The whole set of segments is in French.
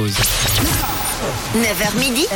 pause. 9h midi,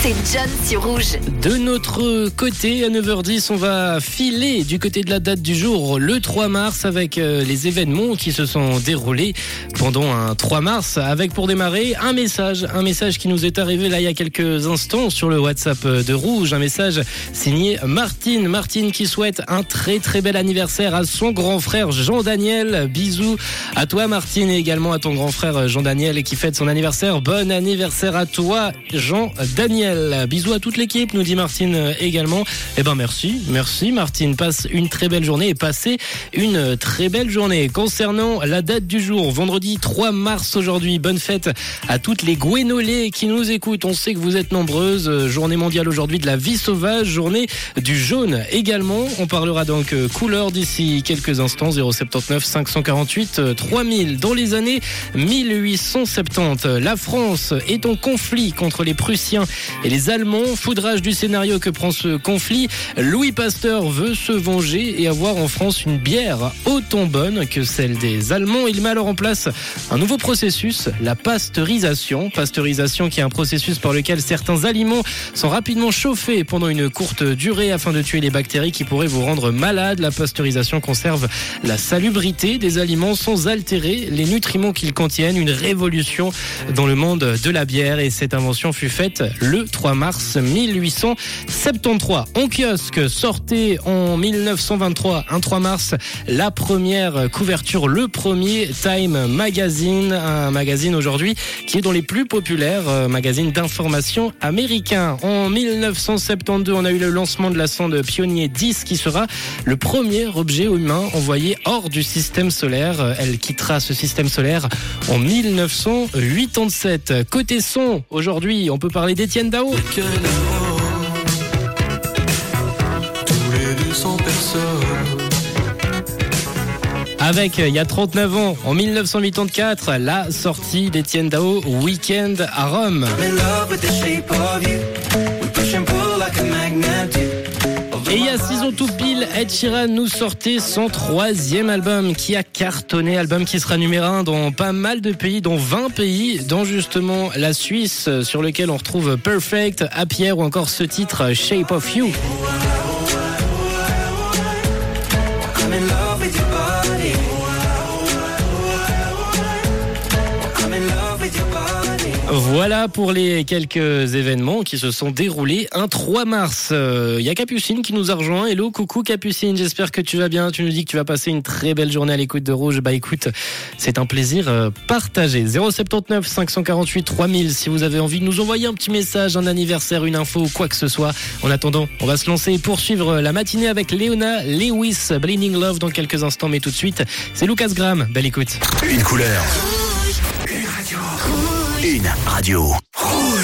c'est John sur Rouge. De notre côté, à 9h10, on va filer du côté de la date du jour, le 3 mars, avec euh, les événements qui se sont déroulés pendant un 3 mars, avec pour démarrer un message, un message qui nous est arrivé là il y a quelques instants sur le WhatsApp de Rouge, un message signé Martine, Martine qui souhaite un très très bel anniversaire à son grand frère Jean-Daniel. Bisous à toi Martine et également à ton grand frère Jean-Daniel qui fête son anniversaire. Bon anniversaire à toi Jean-Daniel. Bisous à toute l'équipe, nous dit Martine également. Eh ben merci, merci Martine. Passe une très belle journée et passez une très belle journée. Concernant la date du jour, vendredi 3 mars aujourd'hui, bonne fête à toutes les Gouénolés qui nous écoutent. On sait que vous êtes nombreuses. Journée mondiale aujourd'hui de la vie sauvage, journée du jaune également. On parlera donc couleur d'ici quelques instants. 079 548 3000. Dans les années 1870, la France est en conflit contre les Prussiens et les Allemands. Foudrage du scénario que prend ce conflit. Louis Pasteur veut se venger et avoir en France une bière autant bonne que celle des Allemands. Il met alors en place un nouveau processus, la pasteurisation. Pasteurisation qui est un processus par lequel certains aliments sont rapidement chauffés pendant une courte durée afin de tuer les bactéries qui pourraient vous rendre malade. La pasteurisation conserve la salubrité des aliments sans altérer les nutriments qu'ils contiennent. Une révolution dans le monde de la bière et cette invention fut faite le 3 mars 1873. En kiosque, sortait en 1923, un 3 mars, la première couverture, le premier Time Magazine, un magazine aujourd'hui qui est dans les plus populaires euh, magazines d'information américains. En 1972, on a eu le lancement de la sonde Pionnier 10 qui sera le premier objet humain envoyé hors du système solaire. Elle quittera ce système solaire en 1987. Côté son, aujourd'hui, on peut parler d'Étienne Dao. Tous les 200 personnes. Avec, il y a 39 ans, en 1984, la sortie d'Étienne Dao, Weekend à Rome. Et il y a 6 ans tout pile, Ed Sheeran nous sortait son troisième album qui a cartonné, album qui sera numéro 1 dans pas mal de pays, dans 20 pays, dont justement la Suisse, sur lequel on retrouve Perfect, Happy ou encore ce titre Shape of You. Voilà pour les quelques événements qui se sont déroulés un 3 mars. Il y a Capucine qui nous a rejoint. Hello, coucou Capucine, j'espère que tu vas bien. Tu nous dis que tu vas passer une très belle journée à l'écoute de Rouge. Bah écoute, c'est un plaisir euh, partagé. 079 548 3000 si vous avez envie de nous envoyer un petit message, un anniversaire, une info quoi que ce soit. En attendant, on va se lancer et poursuivre la matinée avec Léona Lewis, Blinding Love dans quelques instants. Mais tout de suite, c'est Lucas Graham. Belle écoute. Une couleur. Une radio.